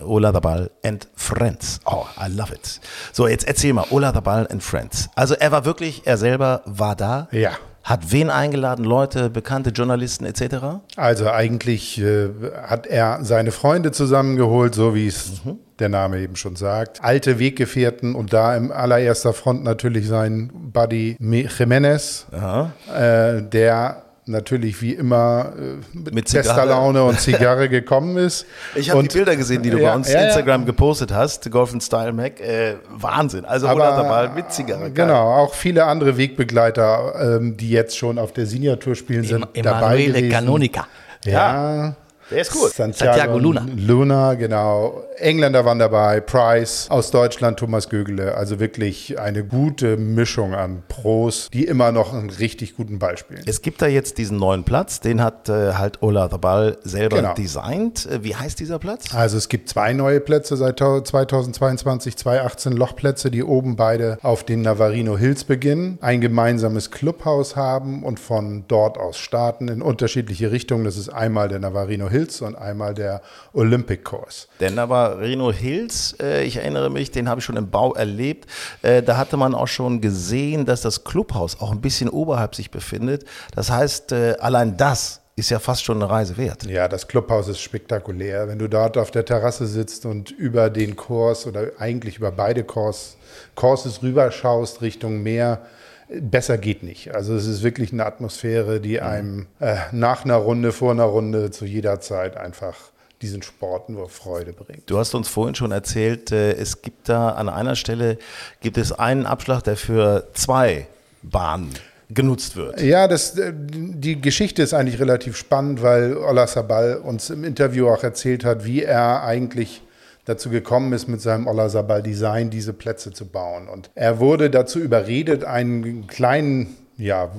Olazabal and Friends. Oh, I love it. So, jetzt erzähl mal, Olazabal and Friends. Also er war wirklich, er selber war da. Ja. Hat wen eingeladen? Leute, bekannte Journalisten etc.? Also eigentlich äh, hat er seine Freunde zusammengeholt, so wie es der Name eben schon sagt. Alte Weggefährten und da im allererster Front natürlich sein Buddy Jimenez, äh, der natürlich wie immer äh, mit, Mit bester Zigarre. Laune und Zigarre [LAUGHS] gekommen ist. Ich habe die Und- Bilder gesehen, die du Ja, bei uns ja, ja. Instagram gepostet hast, Golf and Style Mac. Äh, Wahnsinn. Also Olazabal mit Zigarre. Geil. Genau, auch viele andere Wegbegleiter, ähm, die jetzt schon auf der Senior Tour spielen, sind dabei Emanuele gewesen. Canonica. Ja. Der ist gut. Santiago, Santiago Luna. Luna, genau. Engländer waren dabei, Price, aus Deutschland Thomas Gögele. Also wirklich eine gute Mischung an Pros, die immer noch einen richtig guten Ball spielen. Es gibt da jetzt diesen neuen Platz, den hat äh, halt Olazabal selber Genau. designt. Äh, wie heißt dieser Platz? Also es gibt zwei neue Plätze seit 2022, 2018 Lochplätze, die oben beide auf den Navarino Hills beginnen, ein gemeinsames Clubhaus haben und von dort aus starten in unterschiedliche Richtungen. Das ist einmal der Navarino Hills und einmal der Olympic Course. Der Navarino Hills, äh, ich erinnere mich, den habe ich schon im Bau erlebt. Äh, da hatte man auch schon gesehen, dass das Clubhaus auch ein bisschen oberhalb sich befindet. Das heißt, äh, allein das ist ja fast schon eine Reise wert. Ja, das Clubhaus ist spektakulär. Wenn du dort auf der Terrasse sitzt und über den Kurs oder eigentlich über beide Kurs, Courses rüberschaust Richtung Meer, besser geht nicht. Also es ist wirklich eine Atmosphäre, die einem äh, nach einer Runde, vor einer Runde zu jeder Zeit einfach diesen Sport nur Freude bringt. Du hast uns vorhin schon erzählt, äh, es gibt da an einer Stelle gibt es einen Abschlag, der für zwei Bahnen genutzt wird. Ja, das, äh, die Geschichte ist eigentlich relativ spannend, weil Ola Sabal uns im Interview auch erzählt hat, wie er eigentlich dazu gekommen ist, mit seinem Ola Sabal Design diese Plätze zu bauen. Und er wurde dazu überredet, einen kleinen ja,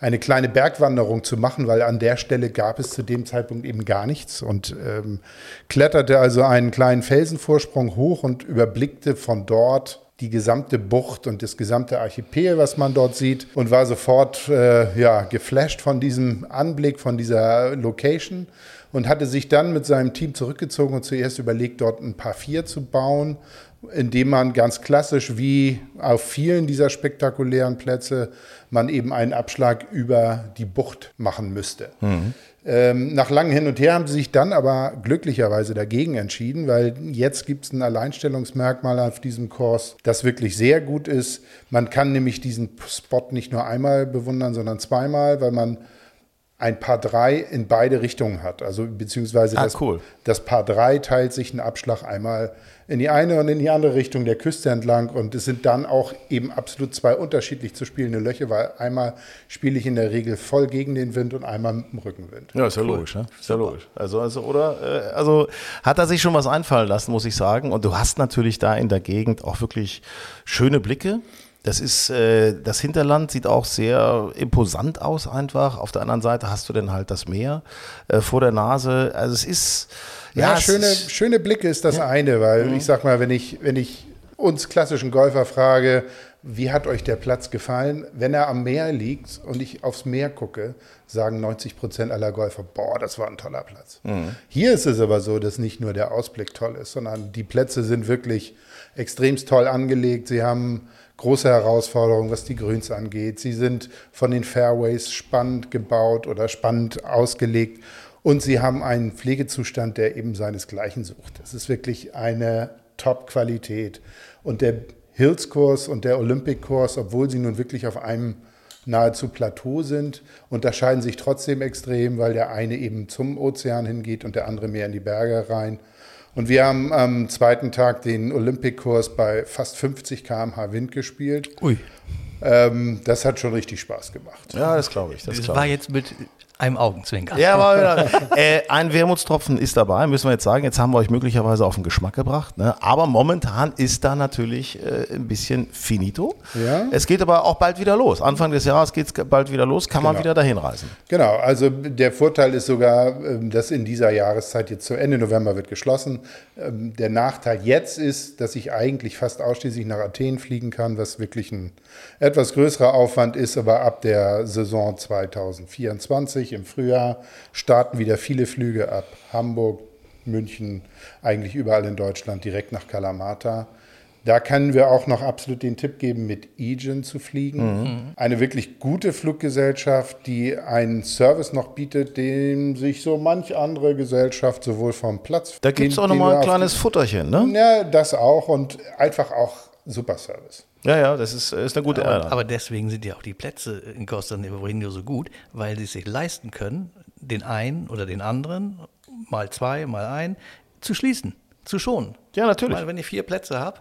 eine kleine Bergwanderung zu machen, weil an der Stelle gab es zu dem Zeitpunkt eben gar nichts und ähm, kletterte also einen kleinen Felsenvorsprung hoch und überblickte von dort die gesamte Bucht und das gesamte Archipel, was man dort sieht, und war sofort äh, ja, geflasht von diesem Anblick, von dieser Location und hatte sich dann mit seinem Team zurückgezogen und zuerst überlegt, dort ein paar vier zu bauen, indem man ganz klassisch wie auf vielen dieser spektakulären Plätze man eben einen Abschlag über die Bucht machen müsste. Mhm. Ähm, nach langem Hin und Her haben sie sich dann aber glücklicherweise dagegen entschieden, weil jetzt gibt es ein Alleinstellungsmerkmal auf diesem Kurs, das wirklich sehr gut ist. Man kann nämlich diesen Spot nicht nur einmal bewundern, sondern zweimal, weil man ein Paar 3 in beide Richtungen hat. Also beziehungsweise ah, das, cool. das Paar 3 teilt sich einen Abschlag einmal in die eine und in die andere Richtung der Küste entlang. Und es sind dann auch eben absolut zwei unterschiedlich zu spielende Löcher, weil einmal spiele ich in der Regel voll gegen den Wind und einmal mit dem Rückenwind. Ja, ist ja cool. logisch, ne? Ist ja logisch. Also, also, oder, äh, also hat er sich schon was einfallen lassen, muss ich sagen. Und du hast natürlich da in der Gegend auch wirklich schöne Blicke. Das ist, äh, das Hinterland sieht auch sehr imposant aus einfach. Auf der anderen Seite hast du dann halt das Meer äh, vor der Nase. Also es ist, ja, ja schöne, ist, schöne Blicke ist das ja. eine, weil mhm. ich sag mal, wenn ich, wenn ich uns klassischen Golfer frage, wie hat euch der Platz gefallen? Wenn er am Meer liegt und ich aufs Meer gucke, sagen 90 Prozent aller Golfer, boah, das war ein toller Platz. Mhm. Hier ist es aber so, dass nicht nur der Ausblick toll ist, sondern die Plätze sind wirklich extremst toll angelegt. Sie haben große Herausforderung, was die Grüns angeht. Sie sind von den Fairways spannend gebaut oder spannend ausgelegt. Und sie haben einen Pflegezustand, der eben seinesgleichen sucht. Es ist wirklich eine Top-Qualität. Und der Hills-Kurs und der Olympic-Kurs, obwohl sie nun wirklich auf einem nahezu Plateau sind, unterscheiden sich trotzdem extrem, weil der eine eben zum Ozean hingeht und der andere mehr in die Berge rein. Und wir haben am zweiten Tag den Olympic-Kurs bei fast 50 km/h Wind gespielt. Ui. Ähm, das hat schon richtig Spaß gemacht. Ja, das glaube ich. Das, das glaub war jetzt mit einem Augenzwinkern. Ja, aber äh, ein Wermutstropfen ist dabei, müssen wir jetzt sagen. Jetzt haben wir euch möglicherweise auf den Geschmack gebracht. Ne? Aber momentan ist da natürlich äh, ein bisschen finito. Ja. Es geht aber auch bald wieder los. Anfang des Jahres geht es bald wieder los. Kann genau. man wieder dahin reisen. Genau. Also der Vorteil ist sogar, ähm, dass in dieser Jahreszeit jetzt zu Ende November wird geschlossen. Ähm, der Nachteil jetzt ist, dass ich eigentlich fast ausschließlich nach Athen fliegen kann, was wirklich ein etwas größerer Aufwand ist. Aber ab der Saison 2024 2020 im Frühjahr starten wieder viele Flüge ab Hamburg, München, eigentlich überall in Deutschland direkt nach Kalamata. Da können wir auch noch absolut den Tipp geben, mit Aegean zu fliegen. Mhm. Eine wirklich gute Fluggesellschaft, die einen Service noch bietet, den sich so manch andere Gesellschaft sowohl vom Platz. Da gibt es auch nochmal ein kleines Futterchen, ne? Ja, das auch und einfach auch super Service. Ja, ja, das ist, ist eine gute aber, aber deswegen sind ja auch die Plätze in Costa Nevorinho so gut, weil sie es sich leisten können, den einen oder den anderen, mal zwei, mal ein, zu schließen, zu schonen. Ja, natürlich. Weil wenn ich vier Plätze habe,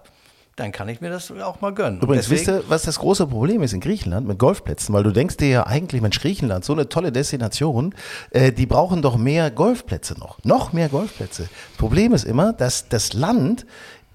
dann kann ich mir das auch mal gönnen. Übrigens, wisst ihr, was das große Problem ist in Griechenland mit Golfplätzen? Weil du denkst dir ja eigentlich, Mensch, Griechenland, so eine tolle Destination, äh, die brauchen doch mehr Golfplätze noch. Noch mehr Golfplätze. Das Problem ist immer, dass das Land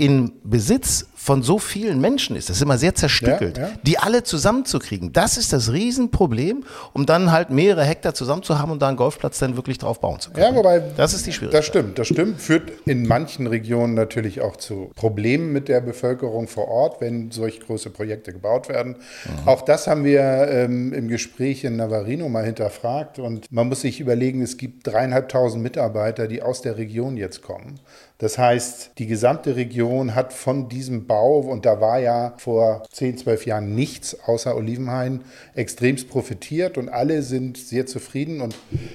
in Besitz von so vielen Menschen ist. Das ist immer sehr zerstückelt. Ja, ja. Die alle zusammenzukriegen, das ist das Riesenproblem, um dann halt mehrere Hektar zusammen zu haben und da einen Golfplatz dann wirklich drauf bauen zu können. Ja, wobei, das ist die Schwierigkeit. Das stimmt, das stimmt. Führt in manchen Regionen natürlich auch zu Problemen mit der Bevölkerung vor Ort, wenn solch große Projekte gebaut werden. Mhm. Auch das haben wir ähm, im Gespräch in Navarino mal hinterfragt und man muss sich überlegen, es gibt dreieinhalbtausend Mitarbeiter, die aus der Region jetzt kommen. Das heißt, die gesamte Region hat von diesem Bau, und da war ja vor 10, 12 Jahren nichts außer Olivenhain, extremst profitiert und alle sind sehr zufrieden. Und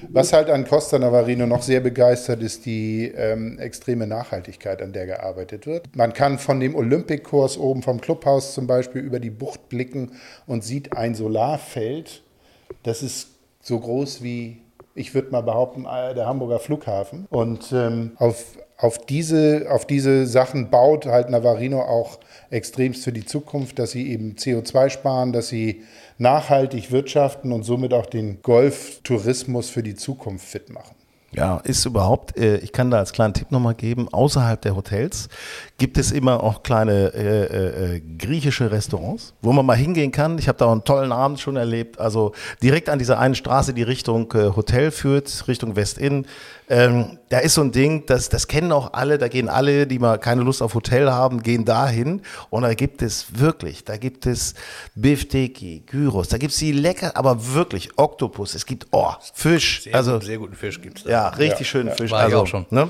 was halt an Costa Navarino noch sehr begeistert, ist die ähm, extreme Nachhaltigkeit, an der gearbeitet wird. Man kann von dem Olympic-Kurs oben vom Clubhaus zum Beispiel über die Bucht blicken und sieht ein Solarfeld. Das ist so groß wie ich würde mal behaupten, äh, der Hamburger Flughafen. Und ähm, auf auf diese, auf diese Sachen baut halt Navarino auch extremst für die Zukunft, dass sie eben CO2 sparen, dass sie nachhaltig wirtschaften und somit auch den Golftourismus für die Zukunft fit machen. Ja, ist überhaupt, äh, ich kann da als kleinen Tipp nochmal geben, außerhalb der Hotels gibt es immer auch kleine äh, äh, äh, griechische Restaurants, wo man mal hingehen kann. Ich habe da einen tollen Abend schon erlebt. Also direkt an dieser einen Straße, die Richtung äh, Hotel führt, Richtung Westinn. Ähm, da ist so ein Ding, das, das kennen auch alle, da gehen alle, die mal keine Lust auf Hotel haben, gehen dahin. Und da gibt es wirklich, da gibt es Bifteki, Gyros, da gibt es die lecker, aber wirklich Oktopus, es gibt oh, Fisch. Sehr, also sehr guten Fisch gibt es da. ja, richtig schönen Fisch. war ich also, auch schon. Ne?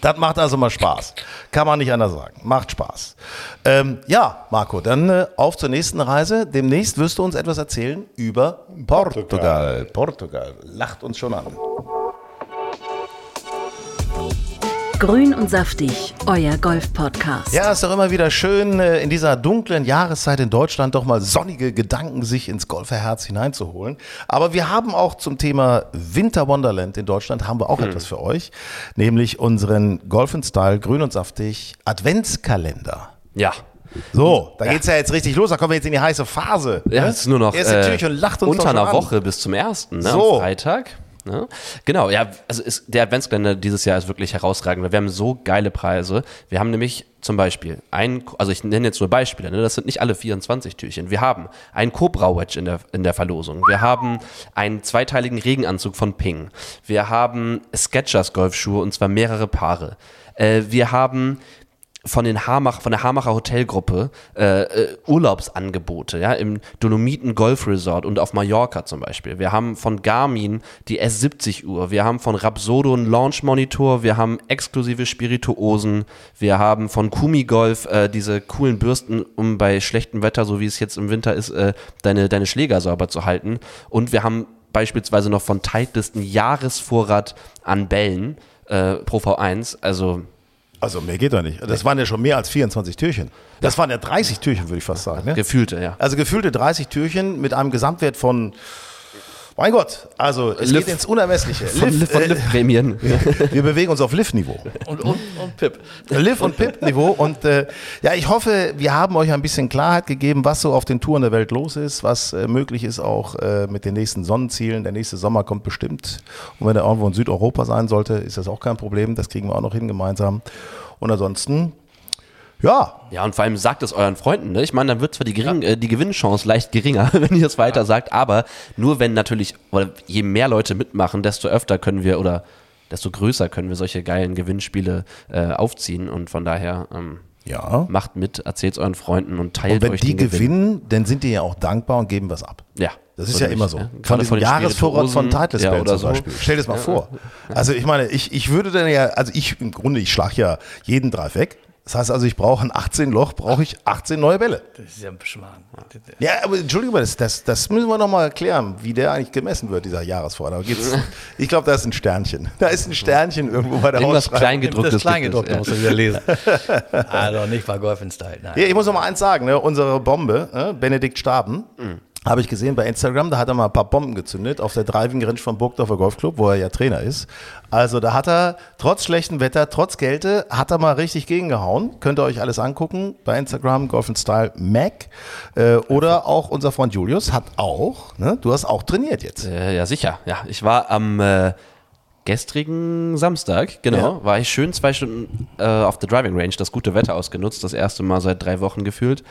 Das macht also mal Spaß. Kann man nicht anders sagen. Macht Spaß. Ähm, ja, Marco, dann äh, auf zur nächsten Reise. Demnächst wirst du uns etwas erzählen über Portugal. Portugal. Lacht uns schon an. Grün und saftig, euer Golf-Podcast. Ja, ist doch immer wieder schön, äh, in dieser dunklen Jahreszeit in Deutschland doch mal sonnige Gedanken sich ins Golferherz hineinzuholen. Aber wir haben auch zum Thema Winter Wonderland in Deutschland haben wir auch etwas für euch, nämlich unseren Golf Style Grün und saftig Adventskalender. Ja. So, da geht's ja jetzt richtig los. Da kommen wir jetzt in die heiße Phase. Ja, ne? es ist nur noch Er ist natürlich und lacht uns unter einer an. Woche bis zum ersten, ne, So. am Freitag. Ne? Genau, ja, also ist, der Adventskalender dieses Jahr ist wirklich herausragend. weil Wir haben so geile Preise. Wir haben nämlich zum Beispiel ein, also ich nenne jetzt nur Beispiele, ne? das sind nicht alle 24 Türchen. Wir haben ein Cobra Wedge in der, in der Verlosung. Wir haben einen zweiteiligen Regenanzug von Ping. Wir haben Skechers Golfschuhe und zwar mehrere Paare. Äh, wir haben von, den Hamach, von der Hamacher Hotelgruppe äh, äh, Urlaubsangebote, ja, im Dolomiten Golf Resort und auf Mallorca zum Beispiel. Wir haben von Garmin die S70 Uhr, wir haben von Rapsodo einen Launch Monitor, wir haben exklusive Spirituosen, wir haben von Kumi Golf äh, diese coolen Bürsten, um bei schlechtem Wetter, so wie es jetzt im Winter ist, äh, deine, deine Schläger sauber zu halten. Und wir haben beispielsweise noch von Titleist einen Jahresvorrat an Bällen äh, pro V1, also Also mehr geht doch nicht. Das waren ja schon mehr als 24 Türchen. Das waren ja 30 Türchen, würde ich fast sagen. Ne? gefühlte, ja. Also gefühlte 30 Türchen mit einem Gesamtwert von, mein Gott, also es Liv. geht ins Unermessliche. Von, Liv, von äh, Liv-Prämien. [LAUGHS] wir bewegen uns auf Liv-Niveau. Und, und, und Pip. Liv- und Pip-Niveau. Und äh, ja, ich hoffe, wir haben euch ein bisschen Klarheit gegeben, was so auf den Touren der Welt los ist, was äh, möglich ist auch äh, mit den nächsten Sonnenzielen. Der nächste Sommer kommt bestimmt. Und wenn er irgendwo in Südeuropa sein sollte, ist das auch kein Problem. Das kriegen wir auch noch hin gemeinsam. Und ansonsten, ja, Ja, und vor allem sagt es euren Freunden. Ne? Ich meine, dann wird zwar die, gering, äh, die Gewinnchance leicht geringer, [LAUGHS] wenn ihr es weiter sagt, aber nur wenn natürlich, oder je mehr Leute mitmachen, desto öfter können wir oder desto größer können wir solche geilen Gewinnspiele äh, aufziehen. Und von daher ähm, ja. macht mit, erzählt es euren Freunden und teilt Und wenn euch die den Gewinn. gewinnen, dann sind die ja auch dankbar und geben was ab. Ja. Das ist ja immer so. ne? Von den Jahresvorrat von Titleist ja, zum so. Beispiel. Stell dir das mal vor. Also ich meine, ich, ich würde dann ja, also ich im Grunde, ich schlage ja jeden Drive weg. Das heißt also, ich brauche ein 18 Loch, brauche ich 18 neue Bälle. Das ist ja ein Beschmarrn. Ja, aber Entschuldigung, das, das, das müssen wir nochmal erklären, wie der eigentlich gemessen wird, dieser gibt's, [LAUGHS] ich glaube, da ist ein Sternchen. Da ist ein Sternchen irgendwo bei der Irgendwas. Kleingedrucktes. Das Kleingedruckte es, musst du wieder lesen. [LAUGHS] also nicht bei Golf in Style. Nein. Ja, ich muss noch mal eins sagen, ne? unsere Bombe, ne? Benedikt Staben, habe ich gesehen bei Instagram, da hat er mal ein paar Bomben gezündet auf der Driving Range vom Burgdorfer Golfclub, wo er ja Trainer ist. Also da hat er trotz schlechtem Wetter, trotz Kälte, hat er mal richtig gegengehauen. Könnt ihr euch alles angucken bei Instagram, Golf Style Mac. Äh, oder auch unser Freund Julius hat auch, ne? du hast auch trainiert jetzt. Äh, ja, sicher. Ja, ich war am äh, gestrigen Samstag, genau, Ja. war ich schön zwei Stunden äh, auf der Driving Range, das gute Wetter ausgenutzt, das erste Mal seit drei Wochen gefühlt.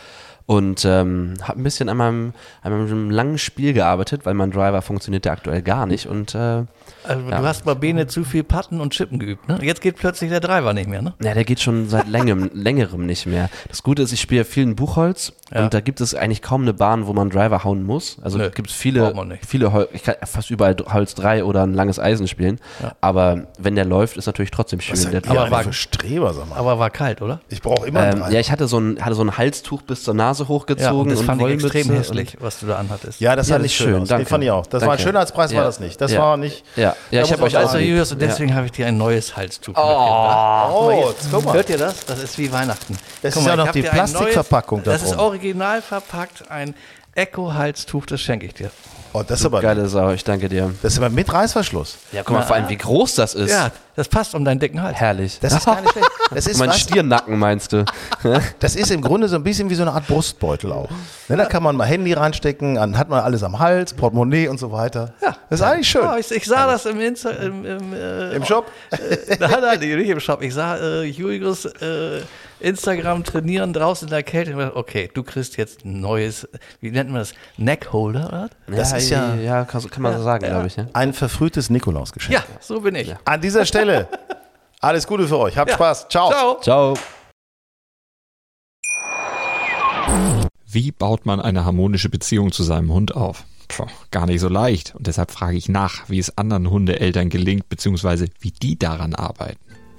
Und ähm, habe ein bisschen an meinem, an meinem langen Spiel gearbeitet, weil mein Driver funktionierte aktuell gar nicht. Und äh, Also, Du hast bei Bene zu viel Patten und Chippen geübt. Ne? Jetzt geht plötzlich der Driver nicht mehr. Ne? ja, der geht schon seit längem, [LAUGHS] längerem nicht mehr. Das Gute ist, ich spiele viel in Buchholz Ja. und da gibt es eigentlich kaum eine Bahn, wo man Driver hauen muss. Also Nö, gibt es viele, braucht man nicht. viele Hol ich kann fast überall Holz 3 oder ein langes Eisen spielen. Aber wenn der läuft, ist natürlich trotzdem schön. Was Der aber war- für Streber, sag mal. Aber war kalt, oder? Ich brauche immer Ähm, ja, ich hatte so ein, hatte so ein Halstuch bis zur Nase Ja, hochgezogen und das und fand ich Wollmütze extrem und- hässlich, was du da anhattest. Ja, das Ja, das nicht schön schön, danke. Den fand ich auch. Das war ein Danke. Schönheitspreis, war Ja. das nicht. Das Ja. war nicht. Ja, ja ich habe euch Also, Julius, Ja. und deswegen habe ich dir ein neues Halstuch mitgebracht. Oh, Guck mal. Hört ihr das? Das ist wie Weihnachten. Das Guck ist ja noch die Plastikverpackung da Das ist original verpackt, ein Echo-Halstuch, das schenke ich dir. Oh, das ist aber, Geile Sau, ich danke dir. das ist aber mit Reißverschluss. Ja, guck mal, vor allem, wie groß das ist. Ja, das passt um deinen dicken Hals. Herrlich. Das ist gar nicht schlecht. Das ist, [LAUGHS] mein was, Stirnacken, meinst du? [LAUGHS] das ist im Grunde so ein bisschen wie so eine Art Brustbeutel auch. Ne, da kann man mal Handy reinstecken, dann hat man alles am Hals, Portemonnaie und so weiter. Ja, das ist eigentlich schön. Ja, ich, ich sah das im, Insta, im, im, äh, Im Shop? Äh, [LAUGHS] nein, nein, nicht im Shop. Ich sah äh, Julius äh, Instagram trainieren draußen in der Kälte. Okay, du kriegst jetzt ein neues, wie nennt man das? Neckholder, oder? Das ist ja- Ja, kann, kann man so sagen, glaube ich. Ja. Ein verfrühtes Nikolausgeschenk. Ja, so bin ich. An dieser Stelle [LAUGHS] alles Gute für euch. Habt Ja. Spaß. Ciao. Ciao. Ciao. Wie baut man eine harmonische Beziehung zu seinem Hund auf? Puh, gar nicht so leicht. Und deshalb frage ich nach, wie es anderen Hundeeltern gelingt, beziehungsweise wie die daran arbeiten.